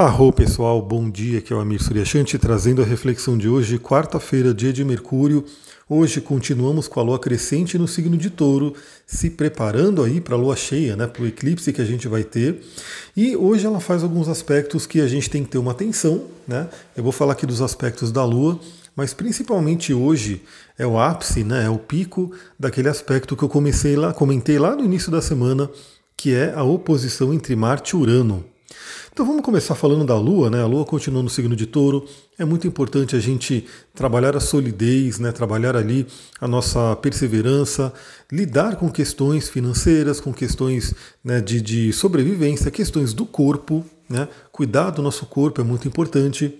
Arro pessoal, bom dia, aqui é o Amir Suryashanti trazendo a reflexão de hoje, quarta-feira, dia de Mercúrio. Hoje continuamos com a lua crescente no signo de touro, se preparando aí para a lua cheia, né, para o eclipse que a gente vai ter. E hoje ela faz alguns aspectos que a gente tem que ter uma atenção. Né? Eu vou falar aqui dos aspectos da lua, mas principalmente hoje é o ápice, né, é o pico daquele aspecto que eu comecei lá, comentei lá no início da semana, que é a oposição entre Marte e Urano. Então vamos começar falando da Lua, né? A Lua continua no signo de Touro. É muito importante a gente trabalhar a solidez, né? Trabalhar ali a nossa perseverança, lidar com questões financeiras, com questões né, de, de sobrevivência, questões do corpo, né? Cuidar do nosso corpo é muito importante.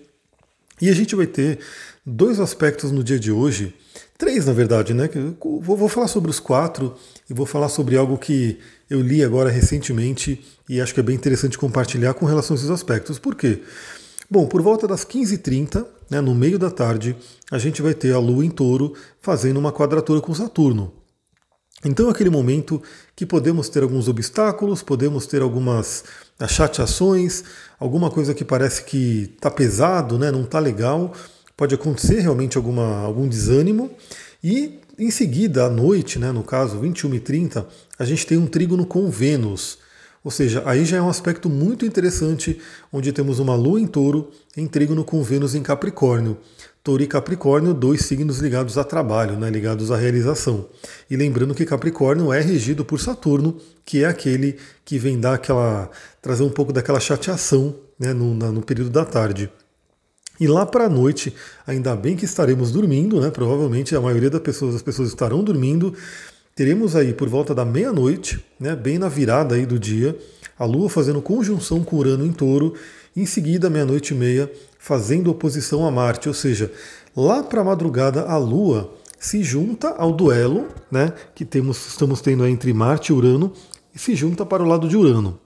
E a gente vai ter dois aspectos no dia de hoje, três na verdade, né? Vou, vou falar sobre os quatro e vou falar sobre algo que eu li agora recentemente e acho que é bem interessante compartilhar com relação a esses aspectos. Por quê? Bom, por volta das 15h30, né, no meio da tarde, a gente vai ter a Lua em touro fazendo uma quadratura com Saturno. Então é aquele momento que podemos ter alguns obstáculos, podemos ter algumas chateações, alguma coisa que parece que está pesado, né, não está legal, pode acontecer realmente alguma, algum desânimo. E em seguida, à noite, né, no caso 21 e 30, a gente tem um trígono com Vênus. Ou seja, aí já é um aspecto muito interessante, onde temos uma Lua em touro em trígono com Vênus em Capricórnio. Touro e Capricórnio, dois signos ligados a trabalho, né, ligados à realização. E lembrando que Capricórnio é regido por Saturno, que é aquele que vem dar aquela. trazer um pouco daquela chateação né, no, no período da tarde. E lá para a noite, ainda bem que estaremos dormindo, né? Provavelmente a maioria das pessoas, as pessoas estarão dormindo. Teremos aí por volta da meia-noite, né, bem na virada aí do dia, a Lua fazendo conjunção com Urano em Touro, em seguida, meia-noite e meia, fazendo oposição a Marte, ou seja, lá para a madrugada a Lua se junta ao duelo, né, que temos, estamos tendo entre Marte e Urano, e se junta para o lado de Urano.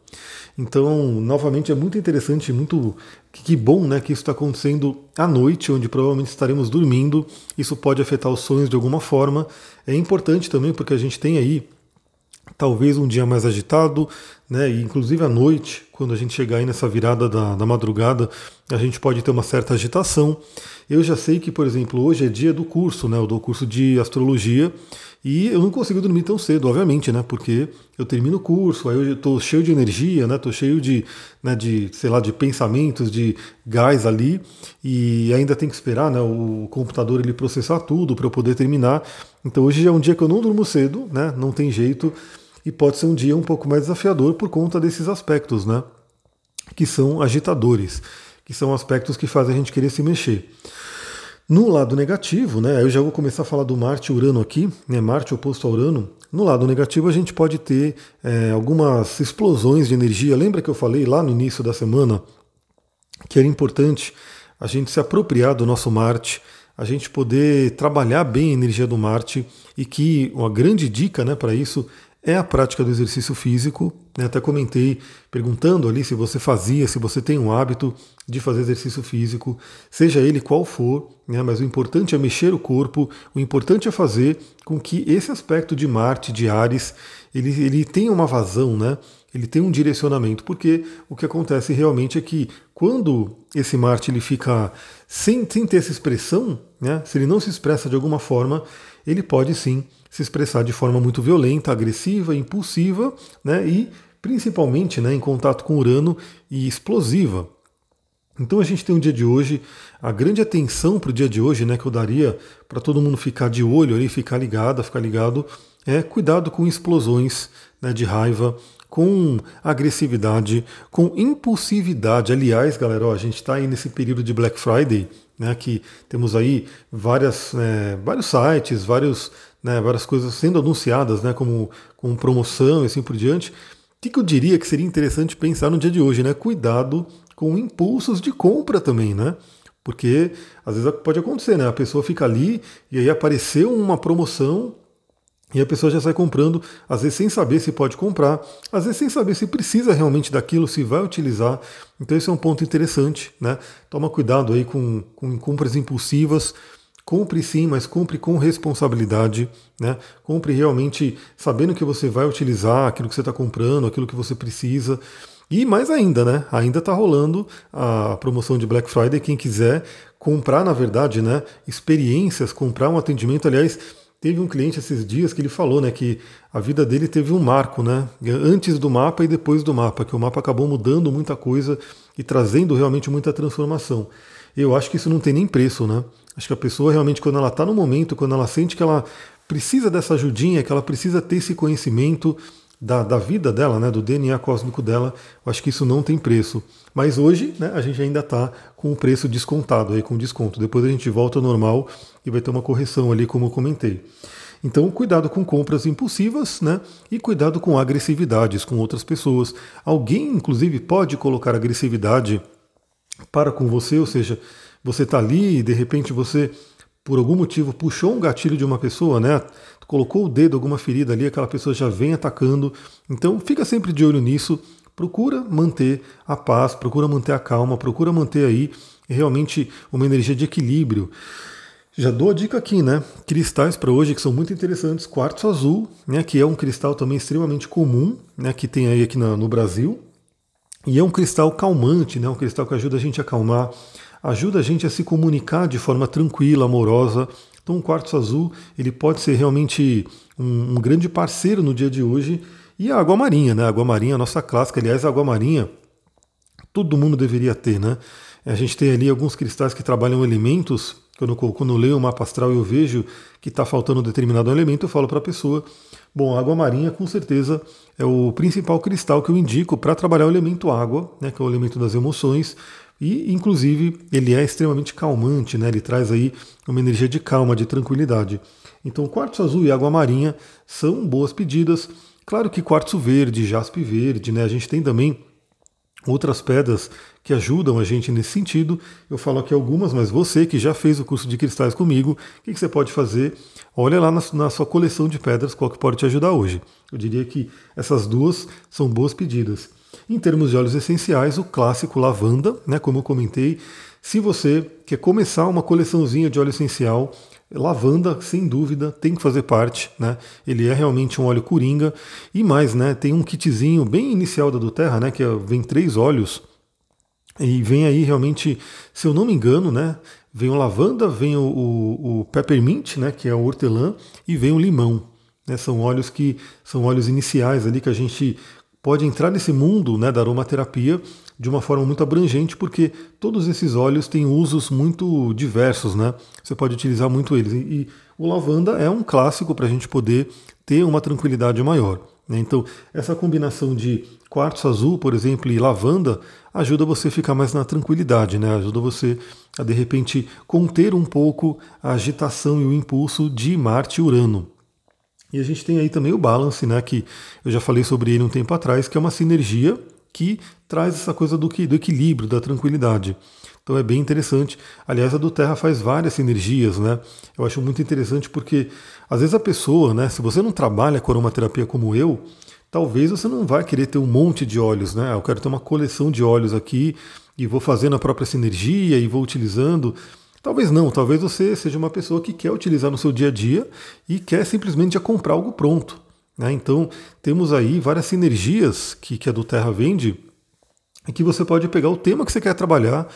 Então, novamente, é muito interessante, muito que bom né, que isso está acontecendo à noite, onde provavelmente estaremos dormindo. Isso pode afetar os sonhos de alguma forma. É importante também porque a gente tem aí talvez um dia mais agitado, né? E inclusive à noite, quando a gente chegar aí nessa virada da, da madrugada, a gente pode ter uma certa agitação. Eu já sei que, por exemplo, hoje é dia do curso, né? Eu dou curso de astrologia e eu não consigo dormir tão cedo, obviamente, né? Porque eu termino o curso, aí eu estou cheio de energia, né? Estou cheio de, né, de, sei lá, de pensamentos, de gás ali, e ainda tem que esperar, né? O computador ele processar tudo para eu poder terminar. Então hoje é um dia que eu não durmo cedo, né? Não tem jeito, e pode ser um dia um pouco mais desafiador por conta desses aspectos, né? Que são agitadores, que são aspectos que fazem a gente querer se mexer. No lado negativo, né, eu já vou começar a falar do Marte e Urano aqui, né, Marte oposto a Urano. No lado negativo, a gente pode ter é, algumas explosões de energia. Lembra que eu falei lá no início da semana que era importante a gente se apropriar do nosso Marte, a gente poder trabalhar bem a energia do Marte e que uma grande dica né, para isso é a prática do exercício físico. Né? Até comentei perguntando ali se você fazia, se você tem um hábito de fazer exercício físico, seja ele qual for, né? mas o importante é mexer o corpo, o importante é fazer com que esse aspecto de Marte, de Ares, ele, ele tenha uma vazão, né? ele tem um direcionamento, porque o que acontece realmente é que quando esse Marte ele fica sem, sem ter essa expressão, né? se ele não se expressa de alguma forma, ele pode sim se expressar de forma muito violenta, agressiva, impulsiva, né, e principalmente né, em contato com Urano e explosiva. Então a gente tem um dia de hoje, a grande atenção para o dia de hoje, né, que eu daria para todo mundo ficar de olho ali, ficar ligado, ficar ligado, é cuidado com explosões né, de raiva, com agressividade, com impulsividade. Aliás, galera, ó, a gente está aí nesse período de Black Friday, né, que temos aí várias, é, vários sites, vários né, várias coisas sendo anunciadas né, como, como promoção e assim por diante. O que, que eu diria que seria interessante pensar no dia de hoje? Né? Cuidado com impulsos de compra também, né? Porque às vezes pode acontecer, né? A pessoa fica ali e aí apareceu uma promoção e a pessoa já sai comprando, às vezes sem saber se pode comprar, às vezes sem saber se precisa realmente daquilo, se vai utilizar. Então esse é um ponto interessante, né? Toma cuidado aí com, com compras impulsivas. Compre sim, mas compre com responsabilidade, né? Compre realmente sabendo que você vai utilizar aquilo que você está comprando, aquilo que você precisa. E mais ainda, né? Ainda está rolando a promoção de Black Friday. Quem quiser comprar, na verdade, né? Experiências, comprar um atendimento. Aliás, teve um cliente esses dias que ele falou, né? Que a vida dele teve um marco, né? Antes do mapa e depois do mapa, que o mapa acabou mudando muita coisa e trazendo realmente muita transformação. Eu acho que isso não tem nem preço, né? Acho que a pessoa realmente, quando ela está no momento, quando ela sente que ela precisa dessa ajudinha, que ela precisa ter esse conhecimento da, da vida dela, né, do DNA cósmico dela, eu acho que isso não tem preço. Mas hoje né, a gente ainda está com o preço descontado, aí, com desconto. Depois a gente volta ao normal e vai ter uma correção ali, como eu comentei. Então, cuidado com compras impulsivas, né? E cuidado com agressividades com outras pessoas. Alguém, inclusive, pode colocar agressividade para com você, ou seja, você está ali e de repente você por algum motivo puxou um gatilho de uma pessoa, né? Colocou o dedo, alguma ferida ali, aquela pessoa já vem atacando. Então fica sempre de olho nisso. Procura manter a paz, procura manter a calma, procura manter aí realmente uma energia de equilíbrio. Já dou a dica aqui, né? Cristais para hoje que são muito interessantes. Quartzo azul, né? Que é um cristal também extremamente comum, né? Que tem aí aqui no Brasil. E é um cristal calmante, né? Um cristal que ajuda a gente a acalmar ajuda a gente a se comunicar de forma tranquila, amorosa. Então, o quartzo azul ele pode ser realmente um, um grande parceiro no dia de hoje. E a água marinha, né? A água marinha, a nossa clássica. Aliás, a água marinha, todo mundo deveria ter, né? A gente tem ali alguns cristais que trabalham elementos. Quando, quando eu leio o mapa astral e eu vejo que está faltando um determinado elemento, eu falo para a pessoa: bom, a água marinha com certeza é o principal cristal que eu indico para trabalhar o elemento água, né, que é o elemento das emoções, e, inclusive, ele é extremamente calmante, né? ele traz aí uma energia de calma, de tranquilidade. Então, quartzo azul e água marinha são boas pedidas. Claro que quartzo verde, jaspe verde, né? a gente tem também outras pedras que ajudam a gente nesse sentido. Eu falo aqui algumas, mas você que já fez o curso de cristais comigo, o que, você pode fazer? Olha lá na, sua coleção de pedras qual que pode te ajudar hoje. Eu diria que essas duas são boas pedidas. Em termos de óleos essenciais, o clássico lavanda, né, como eu comentei. Se você quer começar uma coleçãozinha de óleo essencial, lavanda, sem dúvida, tem que fazer parte, né? Ele é realmente um óleo coringa. E mais, né? Tem um kitzinho bem inicial da do Terra, né? Que é, vem três óleos. E vem aí realmente, se eu não me engano, né? Vem o lavanda, vem o, o, o peppermint, né? Que é o hortelã, e vem o limão. Né, são óleos que são óleos iniciais ali que a gente pode entrar nesse mundo né, da aromaterapia de uma forma muito abrangente, porque todos esses óleos têm usos muito diversos, né? Você pode utilizar muito eles. E, o lavanda é um clássico para a gente poder ter uma tranquilidade maior. Né? Então, essa combinação de quartzo azul, por exemplo, e lavanda ajuda você a ficar mais na tranquilidade, né? Ajuda você a de repente conter um pouco a agitação e o impulso de Marte e Urano. E a gente tem aí também o balance, né, que eu já falei sobre ele um tempo atrás, que é uma sinergia que traz essa coisa do, do equilíbrio, da tranquilidade. Então é bem interessante. Aliás, a do Terra faz várias sinergias, né? Eu acho muito interessante porque às vezes a pessoa, né, se você não trabalha com aromaterapia como eu, talvez você não vai querer ter um monte de óleos, né? Eu quero ter uma coleção de óleos aqui e vou fazendo a própria sinergia e vou utilizando. Talvez não, talvez você seja uma pessoa que quer utilizar no seu dia a dia e quer simplesmente já comprar algo pronto. Né? Então temos aí várias sinergias que, que a do Terra vende e que você pode pegar o tema que você quer trabalhar.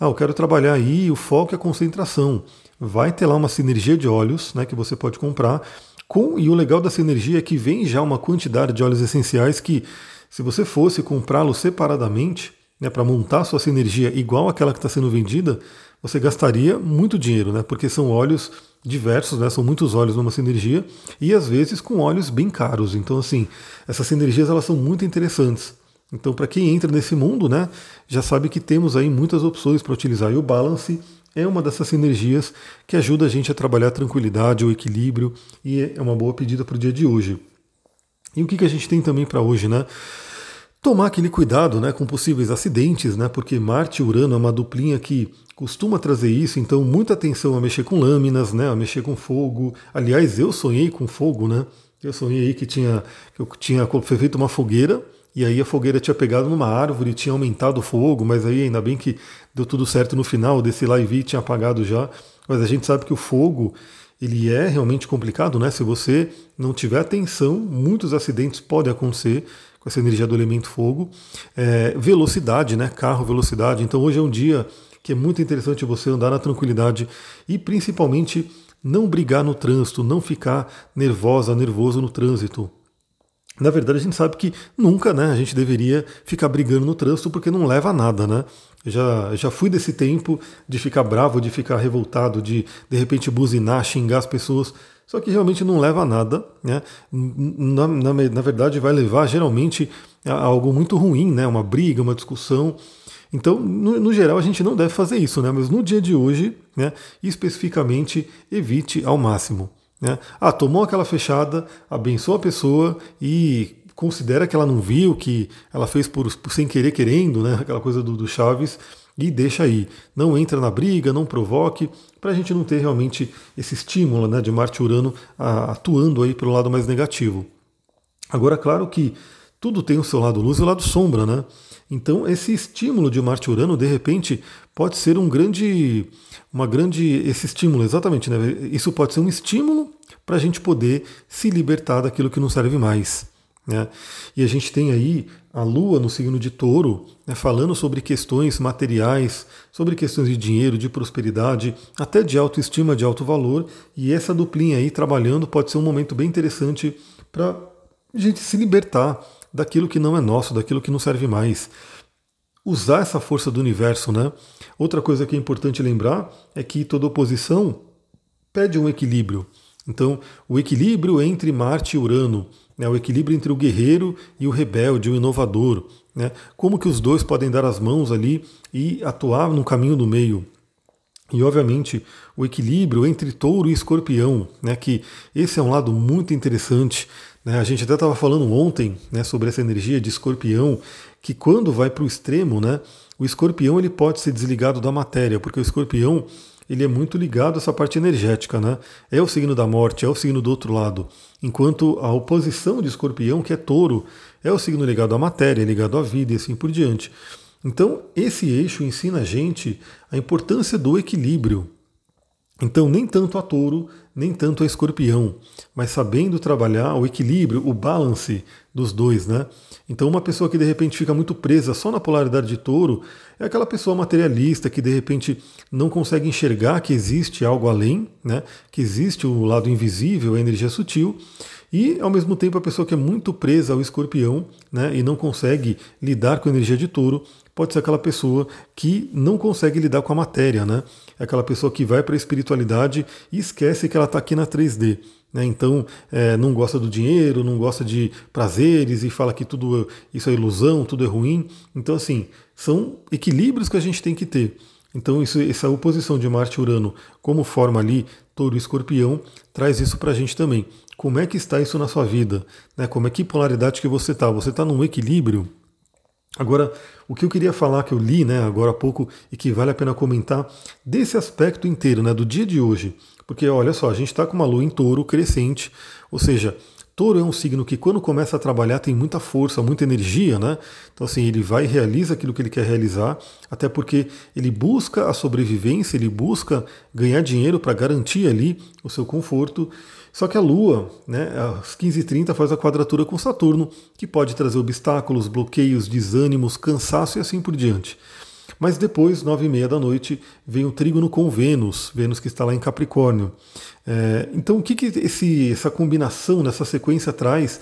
Ah, eu quero trabalhar aí o foco e a concentração. Vai ter lá uma sinergia de óleos né, que você pode comprar. Com, e o legal da sinergia é que vem já uma quantidade de óleos essenciais que, se você fosse comprá-los separadamente, né, para montar sua sinergia igual àquela que está sendo vendida, você gastaria muito dinheiro, né? Porque são óleos diversos, né? São muitos óleos numa sinergia e às vezes com óleos bem caros. Então, assim, essas sinergias elas são muito interessantes. Então, para quem entra nesse mundo, né, já sabe que temos aí muitas opções para utilizar. E o balance é uma dessas sinergias que ajuda a gente a trabalhar a tranquilidade, o equilíbrio e é uma boa pedida para o dia de hoje. E o que, que a gente tem também para hoje, né? Tomar aquele cuidado né, com possíveis acidentes, né, porque Marte e Urano é uma duplinha que costuma trazer isso, então muita atenção a mexer com lâminas, né, a mexer com fogo. Aliás, eu sonhei com fogo, né? Eu sonhei que tinha que eu tinha feito uma fogueira e aí a fogueira tinha pegado numa árvore tinha aumentado o fogo, mas aí ainda bem que deu tudo certo no final, desse lá e tinha apagado já. Mas a gente sabe que o fogo ele é realmente complicado, né? Se você não tiver atenção, muitos acidentes podem acontecer com essa energia do elemento fogo. É, velocidade, né? Carro, velocidade. Então hoje é um dia que é muito interessante você andar na tranquilidade e principalmente não brigar no trânsito, não ficar nervosa, nervoso no trânsito. Na verdade, a gente sabe que nunca né, a gente deveria ficar brigando no trânsito porque não leva a nada, né? Já, já fui desse tempo de ficar bravo, de ficar revoltado, de de repente buzinar, xingar as pessoas. Só que realmente não leva a nada, né? Na, na, na verdade, vai levar geralmente a algo muito ruim, né? Uma briga, uma discussão. Então, no, no, geral, a gente não deve fazer isso, né? Mas no dia de hoje, né, especificamente, evite ao máximo. Né? Ah, tomou aquela fechada, abençoa a pessoa e considera que ela não viu, que ela fez por, por sem querer querendo, né? aquela coisa do, do Chaves, e deixa aí. Não entra na briga, não provoque, para a gente não ter realmente esse estímulo né, de Marte Urano atuando aí pelo lado mais negativo. Agora, claro que tudo tem o seu lado luz e o lado sombra, né? Então, esse estímulo de Marte Urano, de repente, pode ser um grande, uma grande, esse estímulo, exatamente, né? Isso pode ser um estímulo para a gente poder se libertar daquilo que não serve mais. Né? E a gente tem aí a Lua no signo de Touro, né, falando sobre questões materiais, sobre questões de dinheiro, de prosperidade, até de autoestima, de alto valor. E essa duplinha aí trabalhando pode ser um momento bem interessante para a gente se libertar daquilo que não é nosso, daquilo que não serve mais. Usar essa força do universo, né? Outra coisa que é importante lembrar é que toda oposição pede um equilíbrio. Então, o equilíbrio entre Marte e Urano, né, o equilíbrio entre o guerreiro e o rebelde, o inovador, né, como que os dois podem dar as mãos ali e atuar no caminho do meio. E, obviamente, o equilíbrio entre touro e escorpião, né, que esse é um lado muito interessante. Né, a gente até estava falando ontem né, sobre essa energia de escorpião, que quando vai para o extremo, né, o escorpião ele pode ser desligado da matéria, porque o escorpião ele é muito ligado a essa parte energética, né? É o signo da morte, é o signo do outro lado. Enquanto a oposição de escorpião, que é touro, é o signo ligado à matéria, ligado à vida e assim por diante. Então, esse eixo ensina a gente a importância do equilíbrio. Então, nem tanto a touro, nem tanto a escorpião, mas sabendo trabalhar o equilíbrio, o balance dos dois, né? Então, uma pessoa que de repente fica muito presa só na polaridade de touro é aquela pessoa materialista que de repente não consegue enxergar que existe algo além, né? Que existe o lado invisível, a energia sutil. E ao mesmo tempo a pessoa que é muito presa ao escorpião né, e não consegue lidar com a energia de touro, pode ser aquela pessoa que não consegue lidar com a matéria, né? É aquela pessoa que vai para a espiritualidade e esquece que ela está aqui na 3D. Né? Então, é, não gosta do dinheiro, não gosta de prazeres e fala que tudo isso é ilusão, tudo é ruim. Então, assim, são equilíbrios que a gente tem que ter. Então, isso, essa oposição de Marte e Urano, como forma ali, touro e escorpião, traz isso para a gente também. Como é que está isso na sua vida? Né? Como é que polaridade que você está? Você está num equilíbrio? Agora, o que eu queria falar, que eu li né, agora há pouco e que vale a pena comentar, desse aspecto inteiro, né, do dia de hoje. Porque olha só, a gente está com uma lua em touro crescente, ou seja, Touro é um signo que quando começa a trabalhar tem muita força, muita energia, né? Então assim, ele vai e realiza aquilo que ele quer realizar, até porque ele busca a sobrevivência, ele busca ganhar dinheiro para garantir ali o seu conforto. Só que a Lua, né, às 15h30 faz a quadratura com Saturno, que pode trazer obstáculos, bloqueios, desânimos, cansaço e assim por diante. Mas depois, nove e meia da noite, vem o trígono com Vênus, Vênus que está lá em Capricórnio. É, então, o que, que esse, essa combinação, nessa sequência traz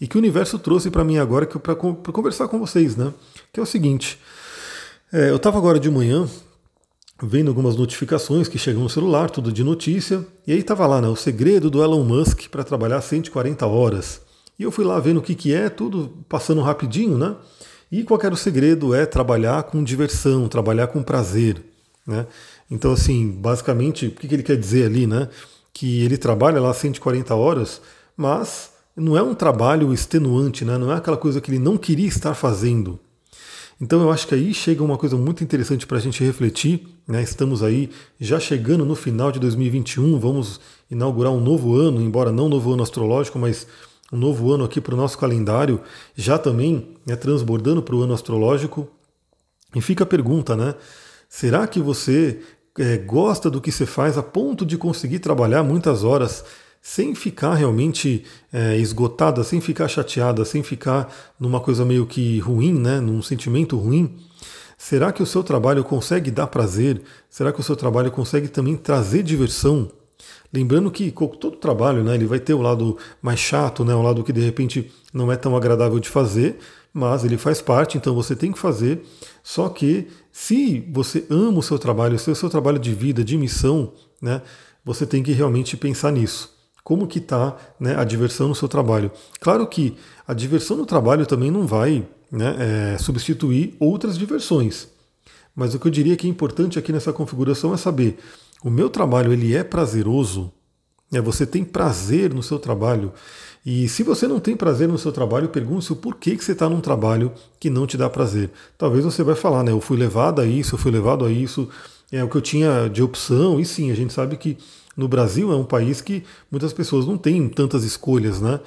e que o universo trouxe para mim agora para conversar com vocês, né? Que é o seguinte: é, eu estava agora de manhã vendo algumas notificações que chegam no celular, tudo de notícia, e aí estava lá, né? O segredo do Elon Musk para trabalhar 140 horas. E eu fui lá vendo o que, que é, tudo passando rapidinho, né? E qual era o segredo? É trabalhar com diversão, trabalhar com prazer. Né? Então, assim, basicamente, o que ele quer dizer ali, né? Que ele trabalha lá 140 horas, mas não é um trabalho extenuante, né? não é aquela coisa que ele não queria estar fazendo. Então eu acho que aí chega uma coisa muito interessante para a gente refletir. Né? Estamos aí já chegando no final de 2021, vamos inaugurar um novo ano, embora não um novo ano astrológico, mas um novo ano aqui para o nosso calendário, já também né, transbordando para o ano astrológico. E fica a pergunta, né? Será que você é, gosta do que você faz a ponto de conseguir trabalhar muitas horas sem ficar realmente é, esgotada, sem ficar chateada, sem ficar numa coisa meio que ruim, né, num sentimento ruim, será que o seu trabalho consegue dar prazer? Será que o seu trabalho consegue também trazer diversão? Lembrando que todo trabalho, né, ele vai ter o lado mais chato, né, um lado que de repente não é tão agradável de fazer, mas ele faz parte, então você tem que fazer. Só que se você ama o seu trabalho, se o seu trabalho de vida, de missão, né, você tem que realmente pensar nisso. Como que está né, a diversão no seu trabalho? Claro que a diversão no trabalho também não vai né, é, substituir outras diversões. Mas o que eu diria que é importante aqui nessa configuração é saber o meu trabalho ele é prazeroso, é, você tem prazer no seu trabalho. E se você não tem prazer no seu trabalho, pergunte-se o porquê que você está num trabalho que não te dá prazer. Talvez você vai falar, né? Eu fui levado a isso, eu fui levado a isso, é o que eu tinha de opção. E sim, a gente sabe que no Brasil é um país que muitas pessoas não têm tantas escolhas, né?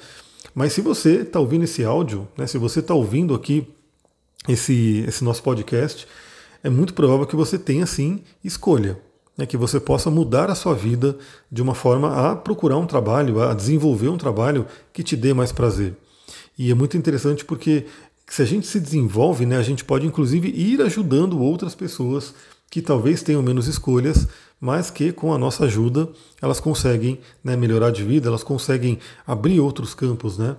Mas se você está ouvindo esse áudio, né, se você está ouvindo aqui esse, esse nosso podcast, é muito provável que você tenha sim escolha né, que você possa mudar a sua vida de uma forma a procurar um trabalho, a desenvolver um trabalho que te dê mais prazer. E é muito interessante porque se a gente se desenvolve, né, a gente pode inclusive ir ajudando outras pessoas que talvez tenham menos escolhas, mas que com a nossa ajuda elas conseguem né, melhorar de vida, elas conseguem abrir outros campos, né?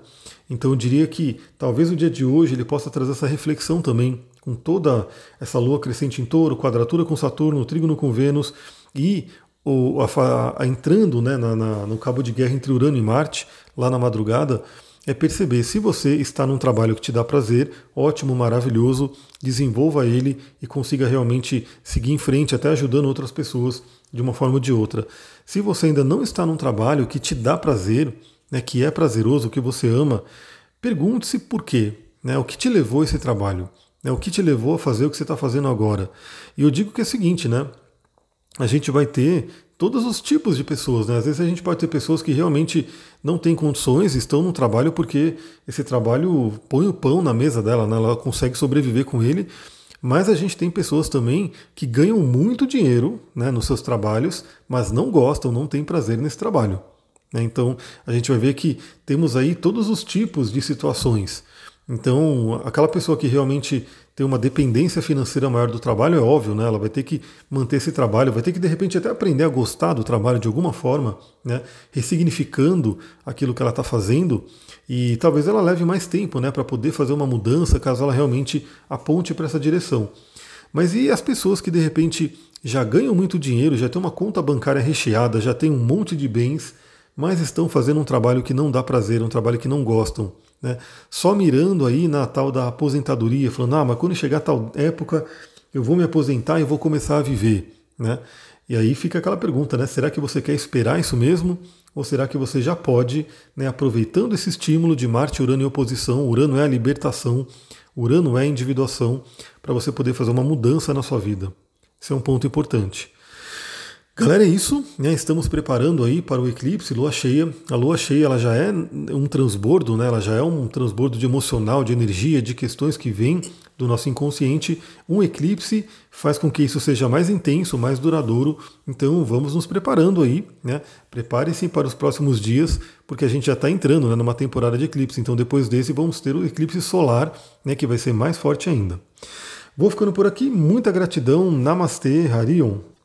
Então eu diria que talvez o dia de hoje ele possa trazer essa reflexão também com toda essa lua crescente em touro, quadratura com Saturno, trígono com Vênus e o, a, a, entrando né, na, na, no cabo de guerra entre Urano e Marte, lá na madrugada, é perceber se você está num trabalho que te dá prazer, ótimo, maravilhoso, desenvolva ele e consiga realmente seguir em frente, até ajudando outras pessoas de uma forma ou de outra. Se você ainda não está num trabalho que te dá prazer, né, que é prazeroso, que você ama, pergunte-se por quê. Né, o que te levou a esse trabalho? Né? O que te levou a fazer o que você está fazendo agora? E eu digo que é o seguinte, né? A gente vai ter todos os tipos de pessoas, né? Às vezes a gente pode ter pessoas que realmente não têm condições, estão no trabalho porque esse trabalho põe o pão na mesa dela, né? Ela consegue sobreviver com ele. Mas a gente tem pessoas também que ganham muito dinheiro né, nos seus trabalhos, mas não gostam, não têm prazer nesse trabalho. Né? Então a gente vai ver que temos aí todos os tipos de situações. Então, aquela pessoa que realmente tem uma dependência financeira maior do trabalho, é óbvio, né? Ela vai ter que manter esse trabalho, vai ter que de repente até aprender a gostar do trabalho de alguma forma, né? Ressignificando aquilo que ela está fazendo e talvez ela leve mais tempo, né? Para poder fazer uma mudança, caso ela realmente aponte para essa direção. Mas e as pessoas que de repente já ganham muito dinheiro, já têm uma conta bancária recheada, já têm um monte de bens, mas estão fazendo um trabalho que não dá prazer, um trabalho que não gostam? Né? Só mirando aí na tal da aposentadoria, falando, ah, mas quando chegar tal época eu vou me aposentar e vou começar a viver. Né? E aí fica aquela pergunta, né? Será que você quer esperar isso mesmo? Ou será que você já pode, né, aproveitando esse estímulo de Marte, Urano em oposição, Urano é a libertação, Urano é a individuação, para você poder fazer uma mudança na sua vida? Esse é um ponto importante. Galera, é isso. Né? Estamos preparando aí para o eclipse, lua cheia. A lua cheia ela já é um transbordo, né? ela já é um transbordo de emocional, de energia, de questões que vêm do nosso inconsciente. Um eclipse faz com que isso seja mais intenso, mais duradouro. Então vamos nos preparando aí. Né? Prepare-se para os próximos dias, porque a gente já está entrando né, numa temporada de eclipse. Então depois desse vamos ter o eclipse solar, né, que vai ser mais forte ainda. Vou ficando por aqui. Muita gratidão. Namastê, Harion.